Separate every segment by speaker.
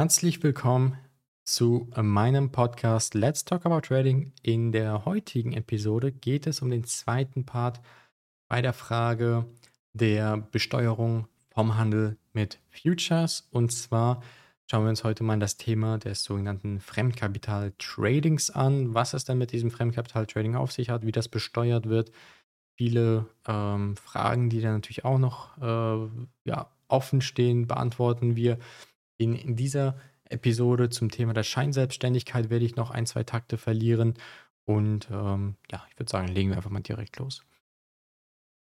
Speaker 1: Herzlich willkommen zu meinem Podcast Let's Talk About Trading. In der heutigen Episode geht es um den zweiten Part bei der Frage der Besteuerung vom Handel mit Futures. Und zwar schauen wir uns heute mal das Thema des sogenannten Fremdkapital-Tradings an, was es denn mit diesem Fremdkapital-Trading auf sich hat, wie das besteuert wird. Viele ähm, Fragen, die dann natürlich auch noch äh, ja, offen stehen, beantworten wir. In, in dieser Episode zum Thema der Scheinselbstständigkeit werde ich noch ein, zwei Takte verlieren. Und ähm, ja, ich würde sagen, legen wir einfach mal direkt los.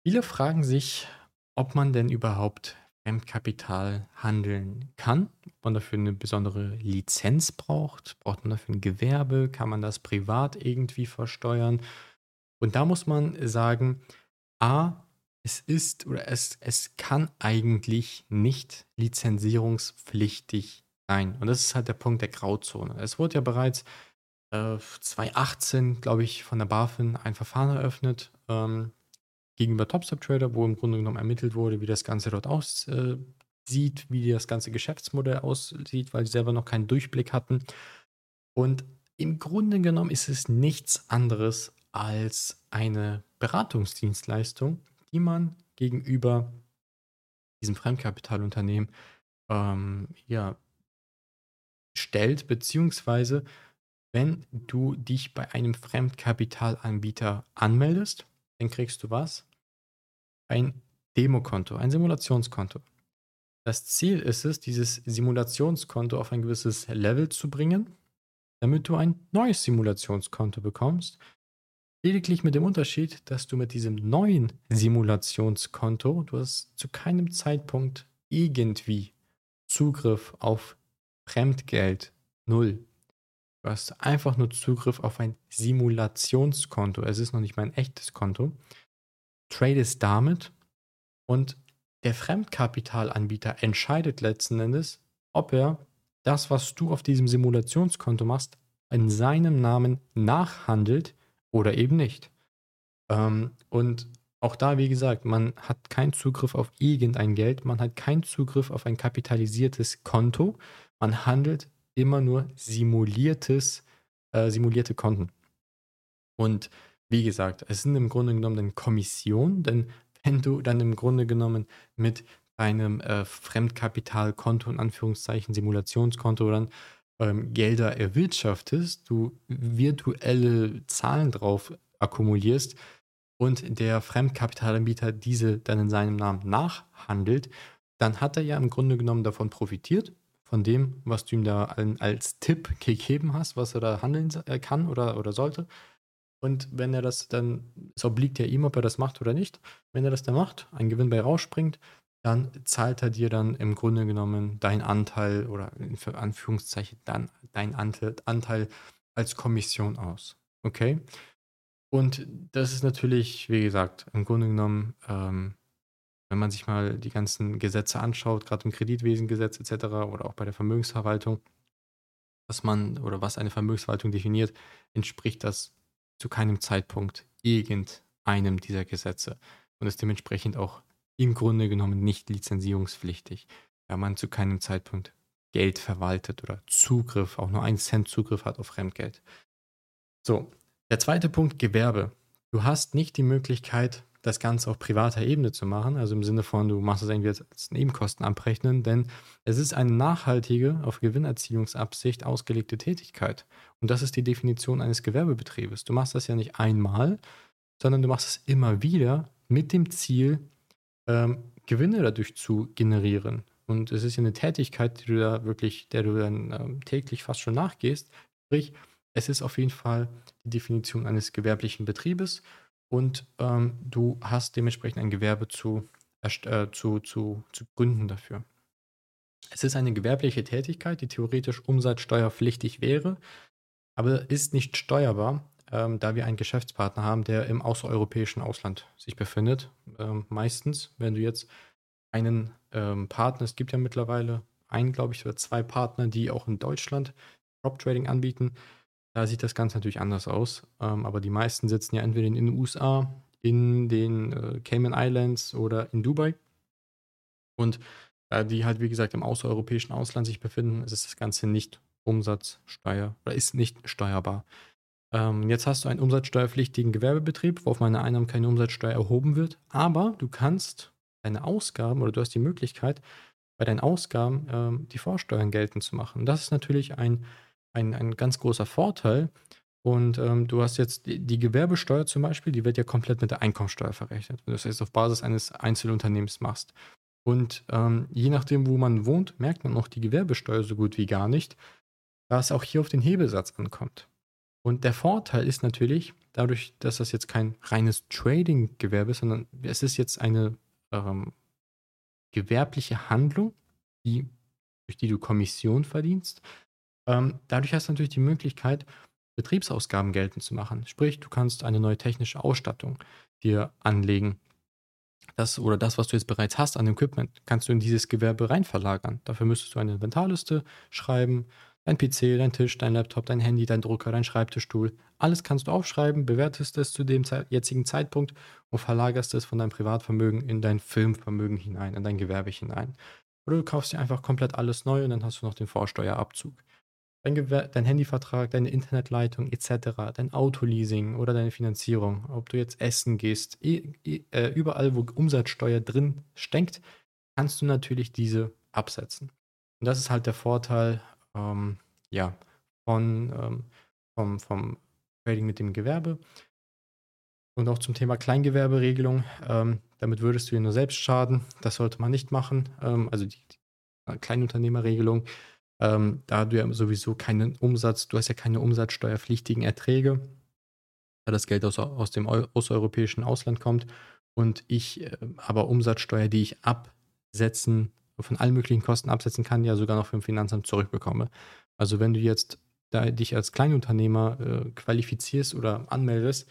Speaker 1: Viele fragen sich, ob man denn überhaupt Fremdkapital handeln kann, ob man dafür eine besondere Lizenz braucht, braucht man dafür ein Gewerbe, kann man das privat irgendwie versteuern. Und da muss man sagen, a, es ist oder es, es kann eigentlich nicht lizenzierungspflichtig sein. Und das ist halt der Punkt der Grauzone. Es wurde ja bereits äh, 2018, glaube ich, von der BaFin ein Verfahren eröffnet ähm, gegenüber TopStep-Trader, wo im Grunde genommen ermittelt wurde, wie das Ganze dort aussieht, äh, wie das ganze Geschäftsmodell aussieht, weil sie selber noch keinen Durchblick hatten. Und im Grunde genommen ist es nichts anderes als eine Beratungsdienstleistung, die man gegenüber diesem Fremdkapitalunternehmen ähm, ja, stellt, beziehungsweise wenn du dich bei einem Fremdkapitalanbieter anmeldest, dann kriegst du was? Ein Demokonto, ein Simulationskonto. Das Ziel ist es, dieses Simulationskonto auf ein gewisses Level zu bringen, damit du ein neues Simulationskonto bekommst, Lediglich mit dem Unterschied, dass du mit diesem neuen Simulationskonto, du hast zu keinem Zeitpunkt irgendwie Zugriff auf Fremdgeld. Null. Du hast einfach nur Zugriff auf ein Simulationskonto. Es ist noch nicht mal ein echtes Konto. Tradest damit und der Fremdkapitalanbieter entscheidet letzten Endes, ob er das, was du auf diesem Simulationskonto machst, in seinem Namen nachhandelt oder eben nicht. Ähm, und auch da, wie gesagt, man hat keinen Zugriff auf irgendein Geld, man hat keinen Zugriff auf ein kapitalisiertes Konto, man handelt immer nur simuliertes, äh, simulierte Konten. Und wie gesagt, es sind im Grunde genommen dann Kommissionen, denn wenn du dann im Grunde genommen mit deinem äh, Fremdkapitalkonto, in Anführungszeichen Simulationskonto, dann ähm, Gelder erwirtschaftest, du virtuelle Zahlen drauf akkumulierst und der Fremdkapitalanbieter diese dann in seinem Namen nachhandelt, dann hat er ja im Grunde genommen davon profitiert, von dem, was du ihm da als Tipp gegeben hast, was er da handeln äh, kann oder, oder sollte. Und wenn er das dann, es obliegt ja ihm, ob er das macht oder nicht, wenn er das dann macht, ein Gewinn bei rausspringt, dann zahlt er dir dann im Grunde genommen dein Anteil oder in Anführungszeichen dann dein Anteil, Anteil als Kommission aus. Okay? Und das ist natürlich, wie gesagt, im Grunde genommen, ähm, wenn man sich mal die ganzen Gesetze anschaut, gerade im Kreditwesengesetz etc. oder auch bei der Vermögensverwaltung, was man oder was eine Vermögensverwaltung definiert, entspricht das zu keinem Zeitpunkt irgendeinem dieser Gesetze und ist dementsprechend auch im Grunde genommen nicht lizenzierungspflichtig, da man zu keinem Zeitpunkt Geld verwaltet oder Zugriff, auch nur einen Cent Zugriff hat auf Fremdgeld. So, der zweite Punkt, Gewerbe. Du hast nicht die Möglichkeit, das Ganze auf privater Ebene zu machen, also im Sinne von, du machst es irgendwie als Nebenkosten abrechnen, denn es ist eine nachhaltige, auf Gewinnerzielungsabsicht ausgelegte Tätigkeit. Und das ist die Definition eines Gewerbebetriebes. Du machst das ja nicht einmal, sondern du machst es immer wieder mit dem Ziel, ähm, Gewinne dadurch zu generieren. Und es ist ja eine Tätigkeit, die du da wirklich, der du dann ähm, täglich fast schon nachgehst. Sprich, es ist auf jeden Fall die Definition eines gewerblichen Betriebes und ähm, du hast dementsprechend ein Gewerbe zu, äh, zu, zu, zu gründen dafür. Es ist eine gewerbliche Tätigkeit, die theoretisch umsatzsteuerpflichtig wäre, aber ist nicht steuerbar, ähm, da wir einen Geschäftspartner haben, der im außereuropäischen Ausland sich befindet. Ähm, meistens, wenn du jetzt einen ähm, Partner, es gibt ja mittlerweile einen, glaube ich, oder zwei Partner, die auch in Deutschland Prop Trading anbieten. Da sieht das Ganze natürlich anders aus. Ähm, aber die meisten sitzen ja entweder in den USA, in den äh, Cayman Islands oder in Dubai. Und da die halt, wie gesagt, im außereuropäischen Ausland sich befinden, ist das Ganze nicht Umsatzsteuer oder ist nicht steuerbar. Ähm, jetzt hast du einen umsatzsteuerpflichtigen Gewerbebetrieb, wo auf meine Einnahmen keine Umsatzsteuer erhoben wird, aber du kannst deine Ausgaben oder du hast die Möglichkeit, bei deinen Ausgaben ähm, die Vorsteuern geltend zu machen. Das ist natürlich ein, ein, ein ganz großer Vorteil. Und ähm, du hast jetzt die, die, Gewerbesteuer zum Beispiel, die wird ja komplett mit der Einkommensteuer verrechnet. Wenn du das jetzt auf Basis eines Einzelunternehmens machst. Und ähm, je nachdem, wo man wohnt, merkt man auch die Gewerbesteuer so gut wie gar nicht, da es auch hier auf den Hebelsatz ankommt. Und der Vorteil ist natürlich, dadurch, dass das jetzt kein reines Trading-Gewerbe ist, sondern es ist jetzt eine ähm, gewerbliche Handlung, die, durch die du Kommission verdienst. Ähm, dadurch hast du natürlich die Möglichkeit, Betriebsausgaben geltend zu machen. Sprich, du kannst eine neue technische Ausstattung dir anlegen. Das oder das, was du jetzt bereits hast an Equipment, kannst du in dieses Gewerbe rein verlagern. Dafür müsstest du eine Inventarliste schreiben, dein PC, dein Tisch, dein Laptop, dein Handy, dein Drucker, dein Schreibtischstuhl. Alles kannst du aufschreiben, bewertest es zu dem jetzigen Zeitpunkt und verlagerst es von deinem Privatvermögen in dein Filmvermögen hinein, in dein Gewerbe hinein. Oder du kaufst dir einfach komplett alles neu und dann hast du noch den Vorsteuerabzug. Dein, Gewer dein Handyvertrag, deine Internetleitung etc., dein Autoleasing oder deine Finanzierung, ob du jetzt essen gehst, äh, überall, wo Umsatzsteuer drin steckt, kannst du natürlich diese absetzen. Und das ist halt der Vorteil ähm, ja, von, ähm, vom, vom Trading mit dem Gewerbe. Und auch zum Thema Kleingewerberegelung. Ähm, damit würdest du dir nur selbst schaden. Das sollte man nicht machen. Ähm, also die, die Kleinunternehmerregelung. Ähm, da du ja sowieso keinen Umsatz, du hast ja keine umsatzsteuerpflichtigen Erträge, da das Geld aus, aus dem außereuropäischen Ausland kommt und ich äh, aber Umsatzsteuer, die ich absetzen von allen möglichen Kosten absetzen kann, ja sogar noch vom Finanzamt zurückbekomme. Also wenn du jetzt da dich als Kleinunternehmer äh, qualifizierst oder anmeldest,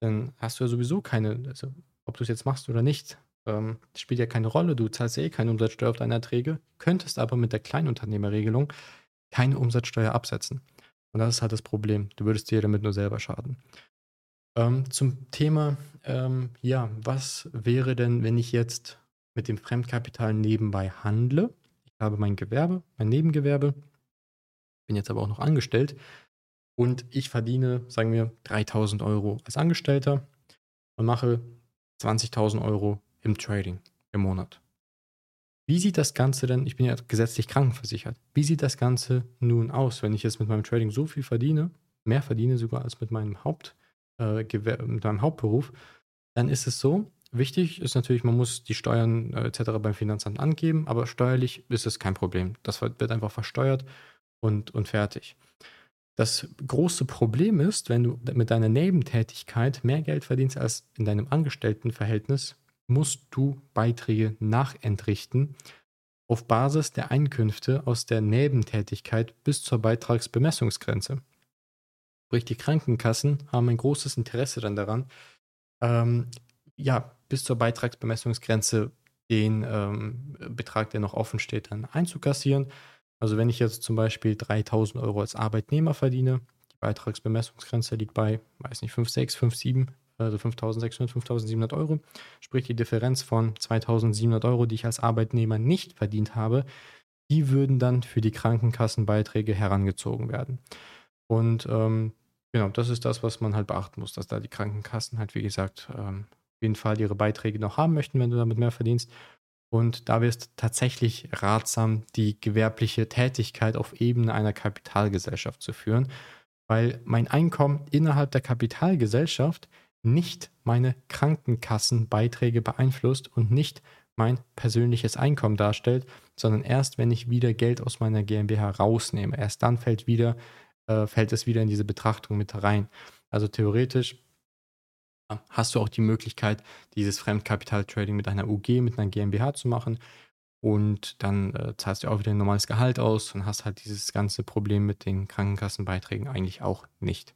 Speaker 1: dann hast du ja sowieso keine, also ob du es jetzt machst oder nicht, ähm, spielt ja keine Rolle. Du zahlst ja eh keine Umsatzsteuer auf deine Erträge, könntest aber mit der Kleinunternehmerregelung keine Umsatzsteuer absetzen. Und das ist halt das Problem. Du würdest dir damit nur selber schaden. Ähm, zum Thema, ähm, ja, was wäre denn, wenn ich jetzt mit dem Fremdkapital nebenbei handle. Ich habe mein Gewerbe, mein Nebengewerbe, bin jetzt aber auch noch angestellt und ich verdiene, sagen wir, 3000 Euro als Angestellter und mache 20.000 Euro im Trading im Monat. Wie sieht das Ganze denn, ich bin ja gesetzlich krankenversichert, wie sieht das Ganze nun aus, wenn ich jetzt mit meinem Trading so viel verdiene, mehr verdiene sogar als mit meinem, Haupt, äh, mit meinem Hauptberuf, dann ist es so, Wichtig ist natürlich, man muss die Steuern äh, etc. beim Finanzamt angeben, aber steuerlich ist es kein Problem. Das wird einfach versteuert und, und fertig. Das große Problem ist, wenn du mit deiner Nebentätigkeit mehr Geld verdienst als in deinem Angestelltenverhältnis, musst du Beiträge nachentrichten auf Basis der Einkünfte aus der Nebentätigkeit bis zur Beitragsbemessungsgrenze. Sprich, die Krankenkassen haben ein großes Interesse dann daran, ähm, ja, bis zur Beitragsbemessungsgrenze den ähm, Betrag, der noch offen steht, dann einzukassieren. Also wenn ich jetzt zum Beispiel 3000 Euro als Arbeitnehmer verdiene, die Beitragsbemessungsgrenze liegt bei, weiß nicht, 5, 6, 5, 7, also 5600, 5700 Euro. Sprich die Differenz von 2700 Euro, die ich als Arbeitnehmer nicht verdient habe, die würden dann für die Krankenkassenbeiträge herangezogen werden. Und ähm, genau, das ist das, was man halt beachten muss, dass da die Krankenkassen halt, wie gesagt, ähm, jeden Fall ihre Beiträge noch haben möchten, wenn du damit mehr verdienst. Und da wäre es tatsächlich ratsam, die gewerbliche Tätigkeit auf Ebene einer Kapitalgesellschaft zu führen, weil mein Einkommen innerhalb der Kapitalgesellschaft nicht meine Krankenkassenbeiträge beeinflusst und nicht mein persönliches Einkommen darstellt, sondern erst wenn ich wieder Geld aus meiner GmbH rausnehme, erst dann fällt wieder äh, fällt es wieder in diese Betrachtung mit rein. Also theoretisch hast du auch die Möglichkeit, dieses Fremdkapital-Trading mit einer UG, mit einer GmbH zu machen. Und dann äh, zahlst du auch wieder ein normales Gehalt aus und hast halt dieses ganze Problem mit den Krankenkassenbeiträgen eigentlich auch nicht.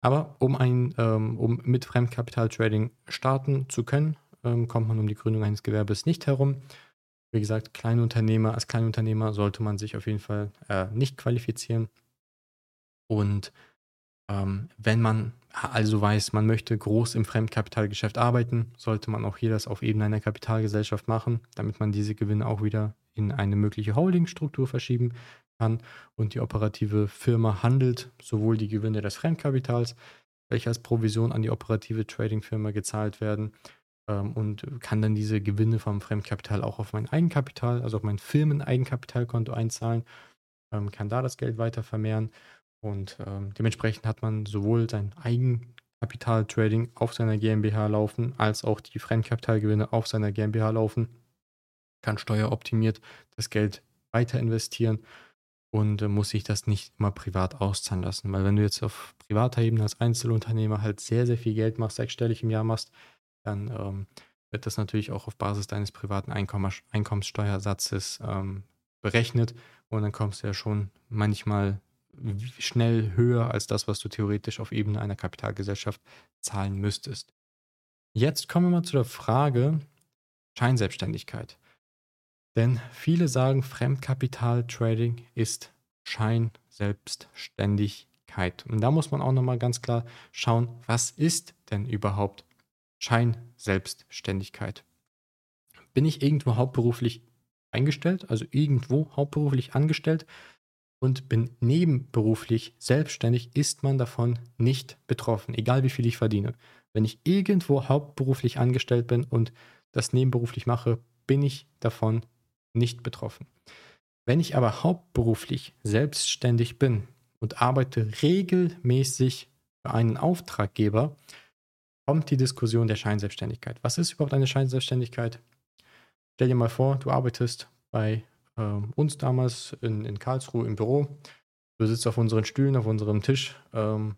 Speaker 1: Aber um, ein, ähm, um mit Fremdkapital-Trading starten zu können, ähm, kommt man um die Gründung eines Gewerbes nicht herum. Wie gesagt, Kleinunternehmer, als Kleinunternehmer sollte man sich auf jeden Fall äh, nicht qualifizieren. Und Ähm, wenn man also weiß, man möchte groß im Fremdkapitalgeschäft arbeiten, sollte man auch hier das auf Ebene einer Kapitalgesellschaft machen, damit man diese Gewinne auch wieder in eine mögliche Holdingstruktur verschieben kann und die operative Firma handelt sowohl die Gewinne des Fremdkapitals, welche als Provision an die operative Trading-Firma gezahlt werden ähm, und kann dann diese Gewinne vom Fremdkapital auch auf mein Eigenkapital, also auf mein Firmen-Eigenkapitalkonto einzahlen, ähm, kann da das Geld weiter vermehren und ähm, dementsprechend hat man sowohl sein Eigenkapital-Trading auf seiner GmbH laufen, als auch die Fremdkapitalgewinne auf seiner GmbH laufen, kann steueroptimiert das Geld weiter investieren und äh, muss sich das nicht immer privat auszahlen lassen. Weil wenn du jetzt auf privater Ebene als Einzelunternehmer halt sehr, sehr viel Geld machst, sechsstellig im Jahr machst, dann ähm, wird das natürlich auch auf Basis deines privaten Einkomm Einkommenssteuersatzes ähm, berechnet und dann kommst du ja schon manchmal schnell höher als das, was du theoretisch auf Ebene einer Kapitalgesellschaft zahlen müsstest. Jetzt kommen wir mal zu der Frage Scheinselbstständigkeit. Denn viele sagen, Fremdkapital-Trading ist Scheinselbstständigkeit. Und da muss man auch nochmal ganz klar schauen, was ist denn überhaupt Scheinselbstständigkeit? Bin ich irgendwo hauptberuflich eingestellt, also irgendwo hauptberuflich angestellt und bin nebenberuflich selbstständig, ist man davon nicht betroffen, egal wie viel ich verdiene. Wenn ich irgendwo hauptberuflich angestellt bin und das nebenberuflich mache, bin ich davon nicht betroffen. Wenn ich aber hauptberuflich selbstständig bin und arbeite regelmäßig für einen Auftraggeber, kommt die Diskussion der Scheinselbstständigkeit. Was ist überhaupt eine Scheinselbstständigkeit? Stell dir mal vor, du arbeitest bei äh, uns damals in, in Karlsruhe im Büro. Du sitzt auf unseren Stühlen, auf unserem Tisch, ähm,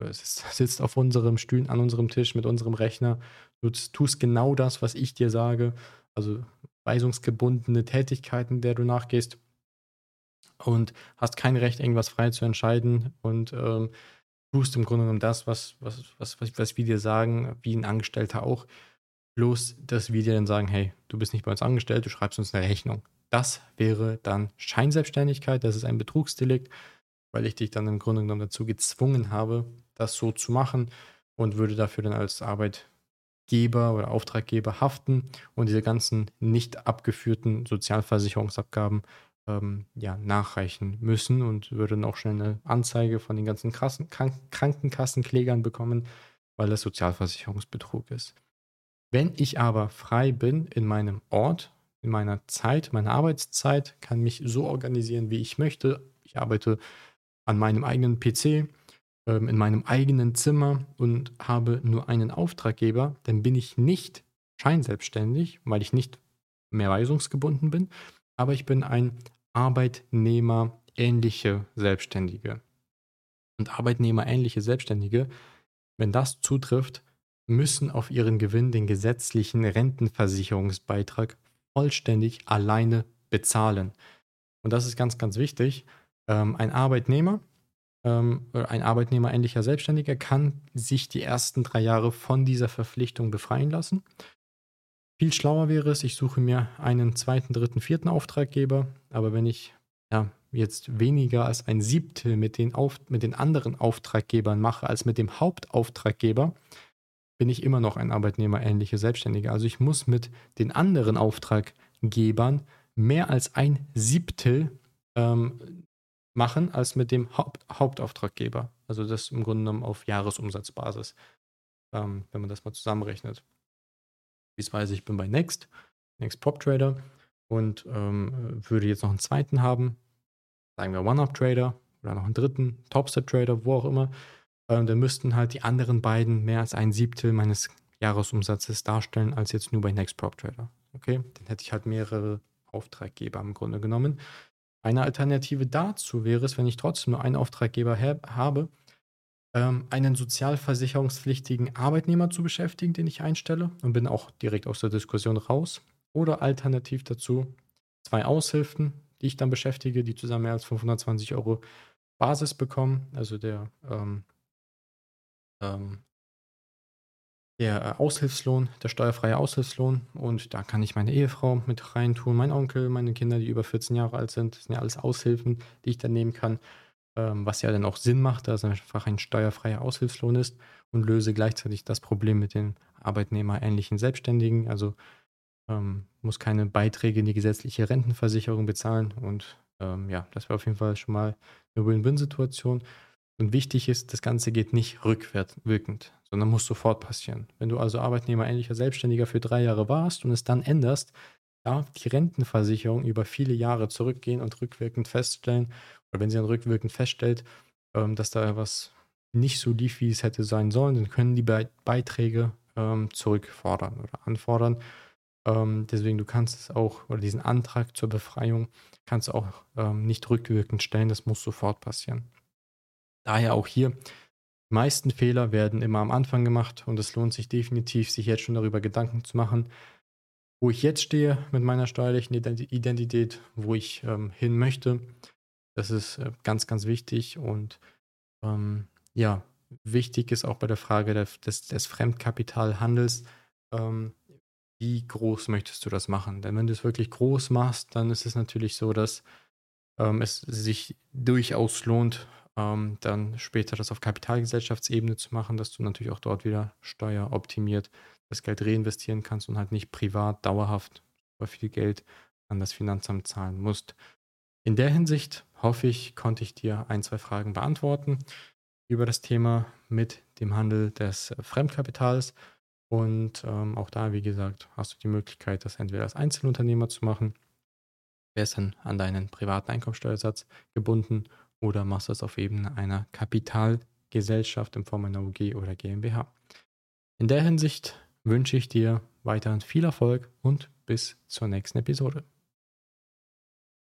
Speaker 1: sitzt auf unserem Stühlen an unserem Tisch mit unserem Rechner. Du tust genau das, was ich dir sage. Also weisungsgebundene Tätigkeiten, der du nachgehst und hast kein Recht, irgendwas frei zu entscheiden und ähm, tust im Grunde genommen das, was, was, was, was, was wir dir sagen, wie ein Angestellter auch. Bloß, dass wir dir dann sagen, hey, du bist nicht bei uns angestellt, du schreibst uns eine Rechnung. Das wäre dann Scheinselbstständigkeit, das ist ein Betrugsdelikt, weil ich dich dann im Grunde genommen dazu gezwungen habe, das so zu machen und würde dafür dann als Arbeit Geber oder Auftraggeber haften und diese ganzen nicht abgeführten Sozialversicherungsabgaben ähm, ja, nachreichen müssen und würden auch schnell eine Anzeige von den ganzen Kassen, Krank Krankenkassenklägern bekommen, weil das Sozialversicherungsbetrug ist. Wenn ich aber frei bin in meinem Ort, in meiner Zeit, meiner Arbeitszeit, kann mich so organisieren, wie ich möchte. Ich arbeite an meinem eigenen PC, ähm, in meinem eigenen Zimmer und habe nur einen Auftraggeber, dann bin ich nicht scheinselbstständig, weil ich nicht mehr weisungsgebunden bin, aber ich bin ein Arbeitnehmer-ähnliche Selbstständige. Und Arbeitnehmer-ähnliche Selbstständige, wenn das zutrifft, müssen auf ihren Gewinn den gesetzlichen Rentenversicherungsbeitrag vollständig alleine bezahlen. Und das ist ganz, ganz wichtig. Ähm, ein Arbeitnehmer ähm, ein arbeitnehmerähnlicher Selbstständiger kann sich die ersten drei Jahre von dieser Verpflichtung befreien lassen. Viel schlauer wäre es, ich suche mir einen zweiten, dritten, vierten Auftraggeber, aber wenn ich ja, jetzt weniger als ein Siebtel mit den, Auf mit den anderen Auftraggebern mache als mit dem Hauptauftraggeber, bin ich immer noch ein arbeitnehmerähnlicher Selbstständiger. Also ich muss mit den anderen Auftraggebern mehr als ein Siebtel ähm, machen als mit dem Haupt Hauptauftraggeber. Also das im Grunde genommen auf Jahresumsatzbasis, ähm, wenn man das mal zusammenrechnet. Beispielsweise, ich bin bei Next, Next Prop Trader und ähm, würde jetzt noch einen zweiten haben, sagen wir One-Up Trader oder noch einen dritten, Topstep Trader, wo auch immer. Ähm, dann müssten halt die anderen beiden mehr als ein Siebtel meines Jahresumsatzes darstellen, als jetzt nur bei Next Prop Trader. Okay, dann hätte ich halt mehrere Auftraggeber im Grunde genommen. Eine Alternative dazu wäre es, wenn ich trotzdem nur einen Auftraggeber habe, ähm, einen sozialversicherungspflichtigen Arbeitnehmer zu beschäftigen, den ich einstelle und bin auch direkt aus der Diskussion raus. Oder alternativ dazu zwei Aushilfen, die ich dann beschäftige, die zusammen mehr als 520 Euro Basis bekommen. Also der ähm, ähm, der äh, Aushilfslohn, der steuerfreie Aushilfslohn. Und da kann ich meine Ehefrau mit reintun, mein Onkel, meine Kinder, die über 14 Jahre alt sind. Das sind ja alles Aushilfen, die ich dann nehmen kann. ähm, was ja dann auch Sinn macht, da es einfach ein steuerfreier Aushilfslohn ist und löse gleichzeitig das Problem mit den arbeitnehmerähnlichen Selbstständigen. Also ähm, muss keine Beiträge in die gesetzliche Rentenversicherung bezahlen und ähm, ja, das wäre auf jeden Fall schon mal eine Win-Win-Situation. Und wichtig ist, das Ganze geht nicht rückwirkend, sondern muss sofort passieren. Wenn du also arbeitnehmerähnlicher Selbstständiger für drei Jahre warst und es dann änderst, darf die Rentenversicherung über viele Jahre zurückgehen und rückwirkend feststellen, oder wenn sie dann rückwirkend feststellt, ähm, dass da was nicht so lief, wie es hätte sein sollen, dann können die Beiträge ähm, zurückfordern oder anfordern. Ähm, deswegen, du kannst es auch, oder diesen Antrag zur Befreiung kannst du auch nicht rückwirkend stellen, das muss sofort passieren. Daher auch hier, die meisten Fehler werden immer am Anfang gemacht und es lohnt sich definitiv, sich jetzt schon darüber Gedanken zu machen, wo ich jetzt stehe mit meiner steuerlichen Identität, wo ich ähm, hin möchte. Das ist äh, ganz, ganz wichtig und ähm, ja, wichtig ist auch bei der Frage der, des, des Fremdkapitalhandels, ähm, wie groß möchtest du das machen? Denn wenn du es wirklich groß machst, dann ist es natürlich so, dass ähm, es sich durchaus lohnt, ähm, dann später das auf Kapitalgesellschaftsebene zu machen, dass du natürlich auch dort wieder steueroptimiert das Geld reinvestieren kannst und halt nicht privat dauerhaft super viel Geld an das Finanzamt zahlen musst. In der Hinsicht hoffe ich, konnte ich dir ein, zwei Fragen beantworten über das Thema mit dem Handel des Fremdkapitals. Und ähm, auch da, wie gesagt, hast du die Möglichkeit, das entweder als Einzelunternehmer zu machen, wärst dann an deinen privaten Einkommensteuersatz gebunden oder machst das auf Ebene einer Kapitalgesellschaft in Form einer UG oder GmbH. In der Hinsicht wünsche ich dir weiterhin viel Erfolg und bis zur nächsten Episode.